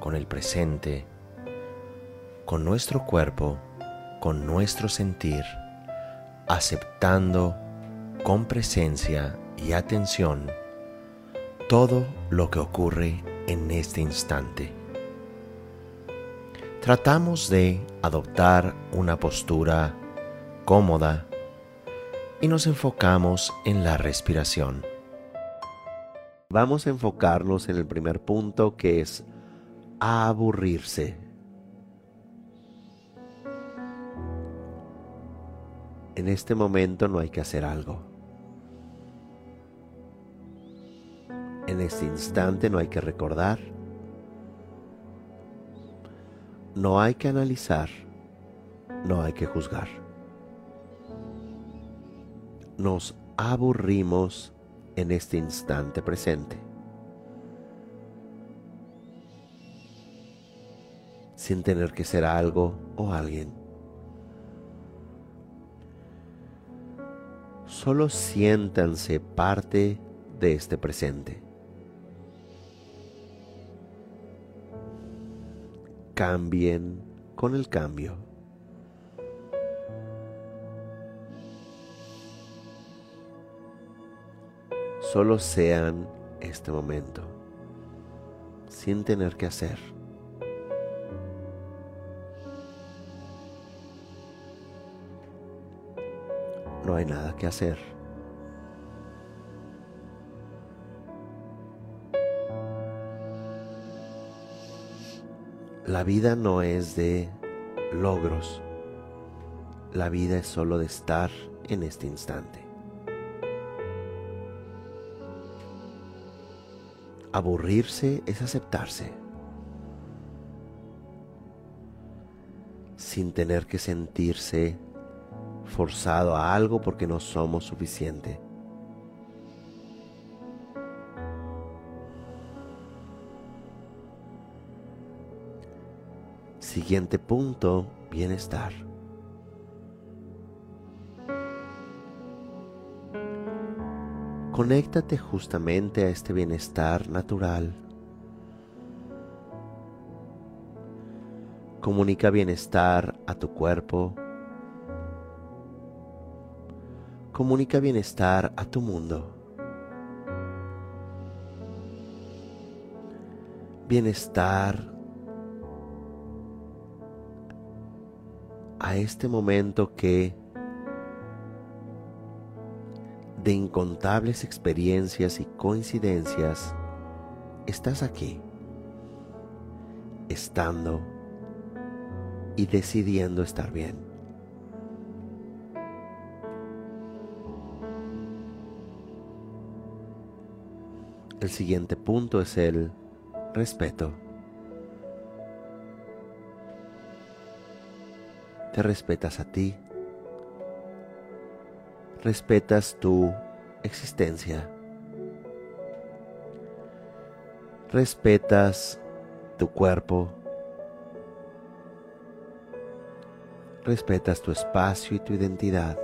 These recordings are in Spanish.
con el presente, con nuestro cuerpo, con nuestro sentir, aceptando con presencia y atención todo lo que ocurre en este instante. Tratamos de adoptar una postura cómoda y nos enfocamos en la respiración. Vamos a enfocarnos en el primer punto que es aburrirse. En este momento no hay que hacer algo. En este instante no hay que recordar. No hay que analizar. No hay que juzgar. Nos aburrimos en este instante presente. Sin tener que ser algo o alguien. Solo siéntanse parte de este presente. Cambien con el cambio. Solo sean este momento, sin tener que hacer. No hay nada que hacer. La vida no es de logros. La vida es solo de estar en este instante. Aburrirse es aceptarse. Sin tener que sentirse forzado a algo porque no somos suficiente. Siguiente punto, bienestar. Conéctate justamente a este bienestar natural. Comunica bienestar a tu cuerpo, comunica bienestar a tu mundo. Bienestar a este momento que de incontables experiencias y coincidencias estás aquí, estando y decidiendo estar bien. El siguiente punto es el respeto. Te respetas a ti. Respetas tu existencia. Respetas tu cuerpo. Respetas tu espacio y tu identidad.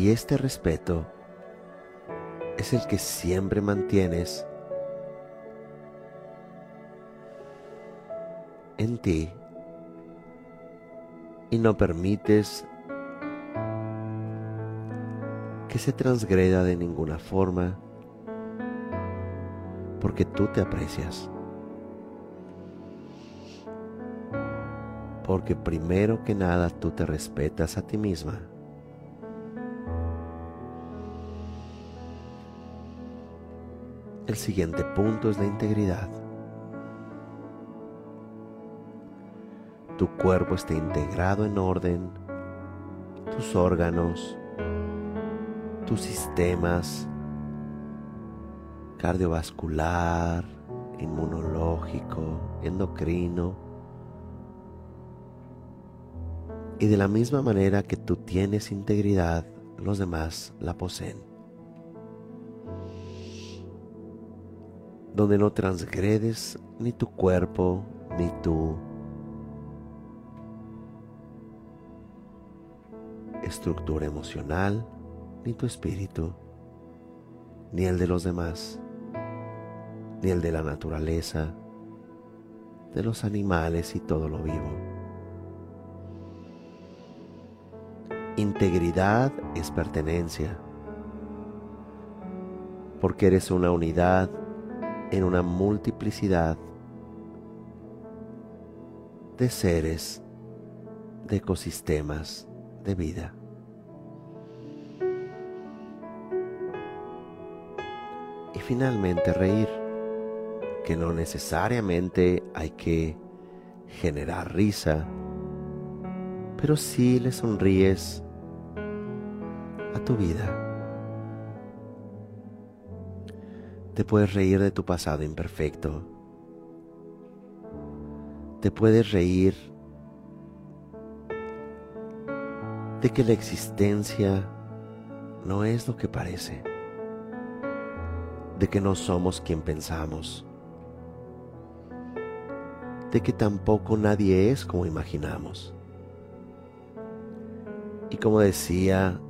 Y este respeto es el que siempre mantienes en ti y no permites que se transgreda de ninguna forma porque tú te aprecias. Porque primero que nada tú te respetas a ti misma. El siguiente punto es la integridad. Tu cuerpo está integrado en orden, tus órganos, tus sistemas, cardiovascular, inmunológico, endocrino. Y de la misma manera que tú tienes integridad, los demás la poseen. Donde no transgredes ni tu cuerpo, ni tu estructura emocional, ni tu espíritu, ni el de los demás, ni el de la naturaleza, de los animales y todo lo vivo. Integridad es pertenencia, porque eres una unidad en una multiplicidad de seres, de ecosistemas, de vida. Y finalmente reír, que no necesariamente hay que generar risa, pero sí le sonríes a tu vida. Te puedes reír de tu pasado imperfecto. Te puedes reír de que la existencia no es lo que parece, de que no somos quien pensamos, de que tampoco nadie es como imaginamos. Y como decía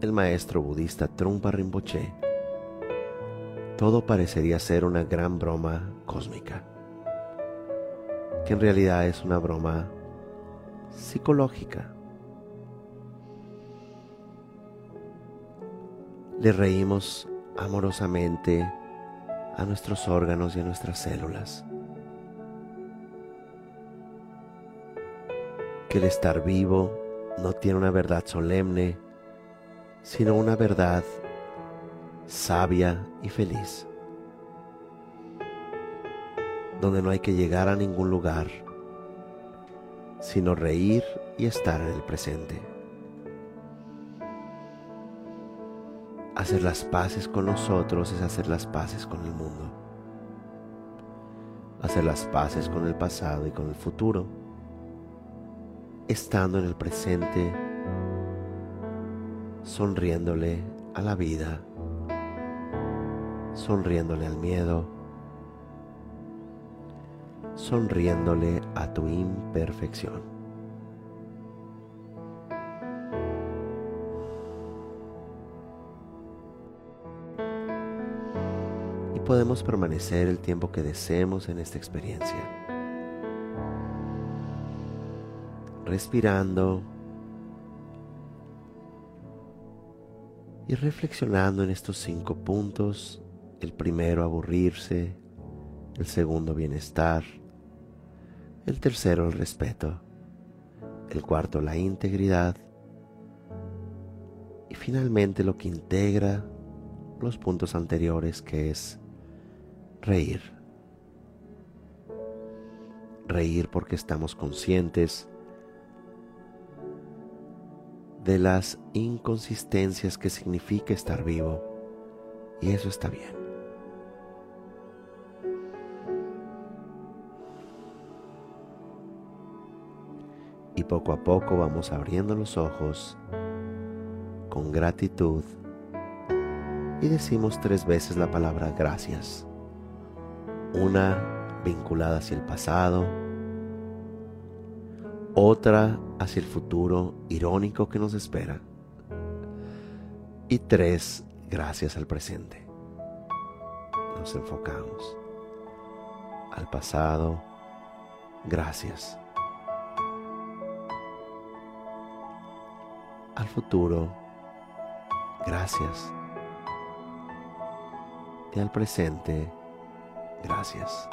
el maestro budista Trungpa Rinpoche, todo parecería ser una gran broma cósmica, que en realidad es una broma psicológica le reímos amorosamente a nuestros órganos y a nuestras células. Que el estar vivo no tiene una verdad solemne, sino una verdad sabia y feliz, donde no hay que llegar a ningún lugar, sino reír y estar en el presente. Hacer las paces con nosotros es hacer las paces con el mundo. Hacer las paces con el pasado y con el futuro. Estando en el presente, sonriéndole a la vida, sonriéndole al miedo, sonriéndole a tu imperfección. podemos permanecer el tiempo que deseemos en esta experiencia. Respirando y reflexionando en estos cinco puntos. El primero, aburrirse. El segundo, bienestar. El tercero, el respeto. El cuarto, la integridad. Y finalmente lo que integra los puntos anteriores, que es reír. Reír porque estamos conscientes de las inconsistencias que significa estar vivo y eso está bien. Poco a poco vamos abriendo los ojos con gratitud y decimos tres veces la palabra gracias una vinculada hacia el pasado, otra hacia el futuro irónico que nos espera y tres gracias al presente. Nos enfocamos al pasado, gracias. Futuro, gracias. Y al presente, Gracias.